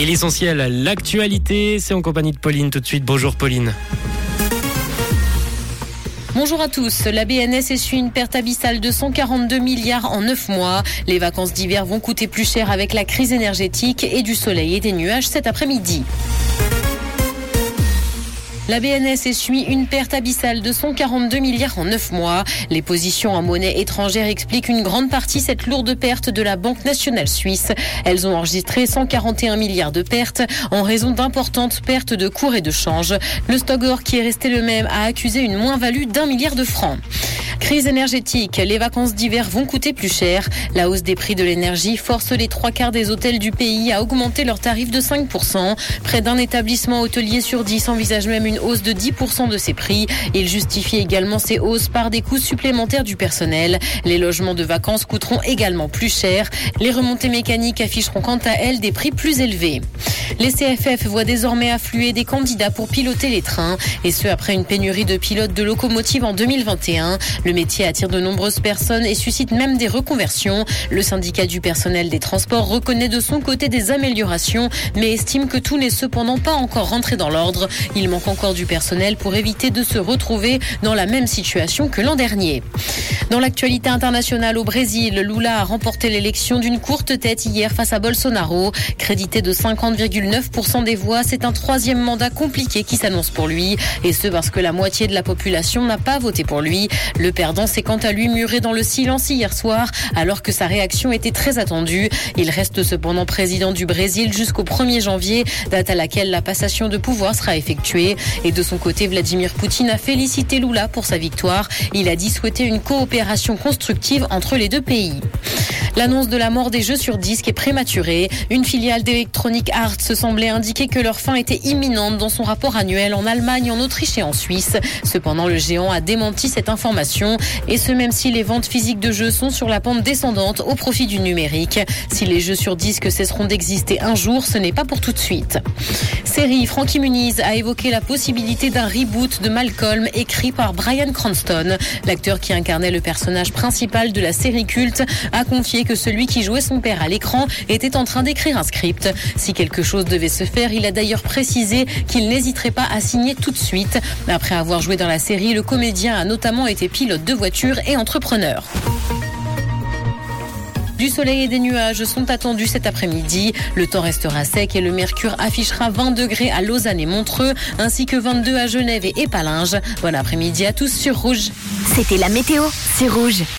Et l'essentiel, l'actualité, c'est en compagnie de Pauline tout de suite. Bonjour Pauline. Bonjour à tous. La BNS essuie une perte abyssale de 142 milliards en 9 mois. Les vacances d'hiver vont coûter plus cher avec la crise énergétique et du soleil et des nuages cet après-midi. La BNS essuie une perte abyssale de 142 milliards en 9 mois. Les positions en monnaie étrangère expliquent une grande partie cette lourde perte de la Banque nationale suisse. Elles ont enregistré 141 milliards de pertes en raison d'importantes pertes de cours et de change. Le stock qui est resté le même a accusé une moins-value d'un milliard de francs. Crise énergétique, les vacances d'hiver vont coûter plus cher. La hausse des prix de l'énergie force les trois quarts des hôtels du pays à augmenter leurs tarifs de 5%. Près d'un établissement hôtelier sur 10 envisage même une hausse de 10% de ses prix. Il justifie également ces hausses par des coûts supplémentaires du personnel. Les logements de vacances coûteront également plus cher. Les remontées mécaniques afficheront quant à elles des prix plus élevés. Les CFF voient désormais affluer des candidats pour piloter les trains, et ce après une pénurie de pilotes de locomotives en 2021. Le métier attire de nombreuses personnes et suscite même des reconversions. Le syndicat du personnel des transports reconnaît de son côté des améliorations, mais estime que tout n'est cependant pas encore rentré dans l'ordre. Il manque encore du personnel pour éviter de se retrouver dans la même situation que l'an dernier. Dans l'actualité internationale au Brésil, Lula a remporté l'élection d'une courte tête hier face à Bolsonaro. Crédité de 50,9% des voix, c'est un troisième mandat compliqué qui s'annonce pour lui. Et ce parce que la moitié de la population n'a pas voté pour lui. Le quant à lui muré dans le silence hier soir, alors que sa réaction était très attendue. Il reste cependant président du Brésil jusqu'au 1er janvier, date à laquelle la passation de pouvoir sera effectuée. Et de son côté, Vladimir Poutine a félicité Lula pour sa victoire. Il a dit souhaiter une coopération constructive entre les deux pays. L'annonce de la mort des jeux sur disque est prématurée. Une filiale d'Electronic Arts se semblait indiquer que leur fin était imminente dans son rapport annuel en Allemagne, en Autriche et en Suisse. Cependant, le géant a démenti cette information et ce même si les ventes physiques de jeux sont sur la pente descendante au profit du numérique. Si les jeux sur disque cesseront d'exister un jour, ce n'est pas pour tout de suite. Série, Frankie Muniz a évoqué la possibilité d'un reboot de Malcolm écrit par Brian Cranston. L'acteur qui incarnait le personnage principal de la série culte a confié que celui qui jouait son père à l'écran était en train d'écrire un script. Si quelque chose devait se faire, il a d'ailleurs précisé qu'il n'hésiterait pas à signer tout de suite. Après avoir joué dans la série, le comédien a notamment été pilote de voiture et entrepreneur. Du soleil et des nuages sont attendus cet après-midi. Le temps restera sec et le mercure affichera 20 degrés à Lausanne et Montreux, ainsi que 22 à Genève et Épalinges. Bon après-midi à tous sur Rouge. C'était la météo, c'est Rouge.